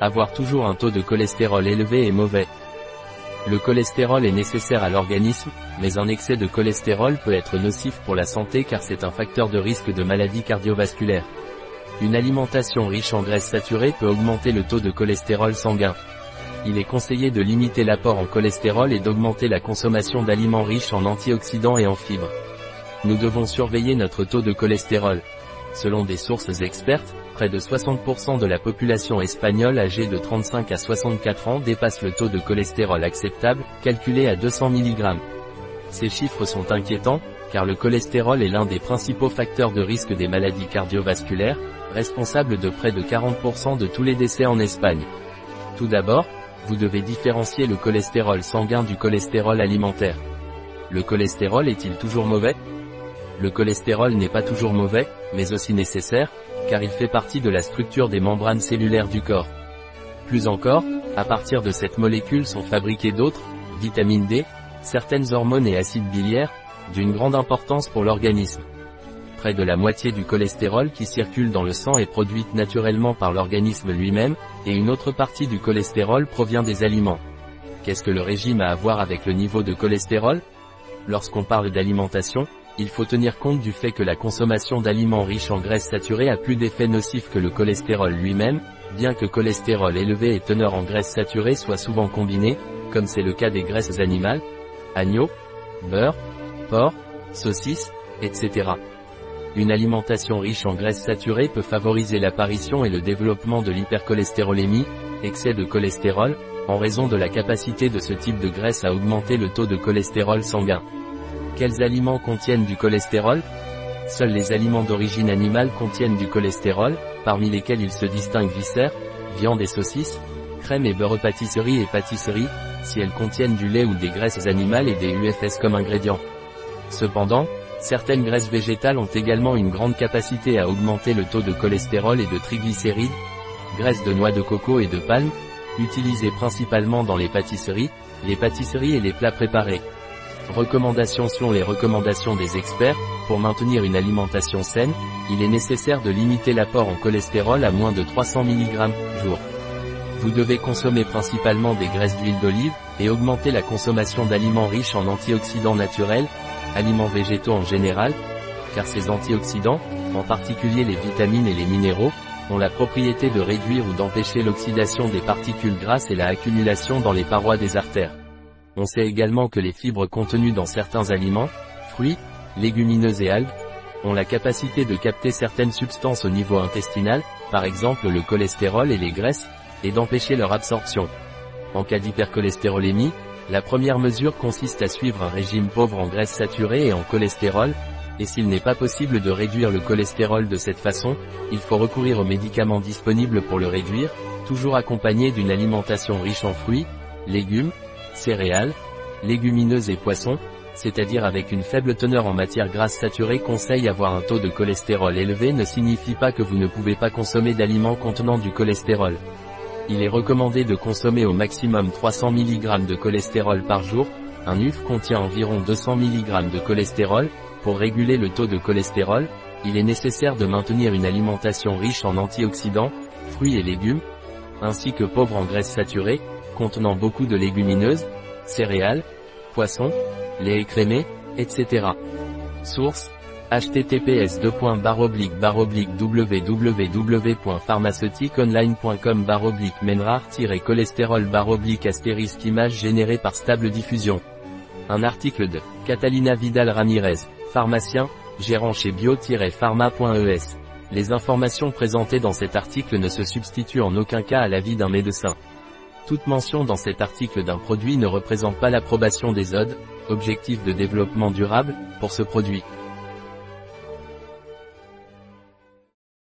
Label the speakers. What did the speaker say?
Speaker 1: Avoir toujours un taux de cholestérol élevé est mauvais. Le cholestérol est nécessaire à l'organisme, mais un excès de cholestérol peut être nocif pour la santé car c'est un facteur de risque de maladie cardiovasculaire. Une alimentation riche en graisses saturées peut augmenter le taux de cholestérol sanguin. Il est conseillé de limiter l'apport en cholestérol et d'augmenter la consommation d'aliments riches en antioxydants et en fibres. Nous devons surveiller notre taux de cholestérol. Selon des sources expertes, près de 60% de la population espagnole âgée de 35 à 64 ans dépasse le taux de cholestérol acceptable, calculé à 200 mg. Ces chiffres sont inquiétants, car le cholestérol est l'un des principaux facteurs de risque des maladies cardiovasculaires, responsable de près de 40% de tous les décès en Espagne. Tout d'abord, vous devez différencier le cholestérol sanguin du cholestérol alimentaire. Le cholestérol est-il toujours mauvais? Le cholestérol n'est pas toujours mauvais, mais aussi nécessaire, car il fait partie de la structure des membranes cellulaires du corps. Plus encore, à partir de cette molécule sont fabriquées d'autres, vitamine D, certaines hormones et acides biliaires, d'une grande importance pour l'organisme. Près de la moitié du cholestérol qui circule dans le sang est produite naturellement par l'organisme lui-même, et une autre partie du cholestérol provient des aliments. Qu'est-ce que le régime a à voir avec le niveau de cholestérol? Lorsqu'on parle d'alimentation, il faut tenir compte du fait que la consommation d'aliments riches en graisses saturées a plus d'effets nocifs que le cholestérol lui-même, bien que cholestérol élevé et teneur en graisses saturées soient souvent combinés, comme c'est le cas des graisses animales, agneaux, beurre, porc, saucisses, etc. Une alimentation riche en graisses saturées peut favoriser l'apparition et le développement de l'hypercholestérolémie, excès de cholestérol, en raison de la capacité de ce type de graisse à augmenter le taux de cholestérol sanguin. Quels aliments contiennent du cholestérol? Seuls les aliments d'origine animale contiennent du cholestérol, parmi lesquels il se distingue viscères, viande et saucisses, crème et beurre pâtisserie et pâtisserie, si elles contiennent du lait ou des graisses animales et des UFS comme ingrédients. Cependant, certaines graisses végétales ont également une grande capacité à augmenter le taux de cholestérol et de triglycérides, graisses de noix de coco et de palme, utilisées principalement dans les pâtisseries, les pâtisseries et les plats préparés. Recommandations Selon les recommandations des experts, pour maintenir une alimentation saine, il est nécessaire de limiter l'apport en cholestérol à moins de 300 mg jour. Vous devez consommer principalement des graisses d'huile d'olive, et augmenter la consommation d'aliments riches en antioxydants naturels, aliments végétaux en général, car ces antioxydants, en particulier les vitamines et les minéraux, ont la propriété de réduire ou d'empêcher l'oxydation des particules grasses et la accumulation dans les parois des artères. On sait également que les fibres contenues dans certains aliments, fruits, légumineuses et algues, ont la capacité de capter certaines substances au niveau intestinal, par exemple le cholestérol et les graisses, et d'empêcher leur absorption. En cas d'hypercholestérolémie, la première mesure consiste à suivre un régime pauvre en graisses saturées et en cholestérol, et s'il n'est pas possible de réduire le cholestérol de cette façon, il faut recourir aux médicaments disponibles pour le réduire, toujours accompagné d'une alimentation riche en fruits, légumes, céréales, légumineuses et poissons, c'est-à-dire avec une faible teneur en matière grasse saturée conseille avoir un taux de cholestérol élevé ne signifie pas que vous ne pouvez pas consommer d'aliments contenant du cholestérol. Il est recommandé de consommer au maximum 300 mg de cholestérol par jour, un œuf contient environ 200 mg de cholestérol, pour réguler le taux de cholestérol, il est nécessaire de maintenir une alimentation riche en antioxydants, fruits et légumes, ainsi que pauvre en graisses saturées, contenant beaucoup de légumineuses, céréales, poissons, lait écrémé, etc. Source https www.pharmaceutiqueonline.com menrar cholestérol astérisque image générée par Stable Diffusion. Un article de Catalina Vidal Ramirez, pharmacien, gérant chez bio-pharma.es. Les informations présentées dans cet article ne se substituent en aucun cas à l'avis d'un médecin. Toute mention dans cet article d'un produit ne représente pas l'approbation des ODE, objectifs de développement durable, pour ce produit.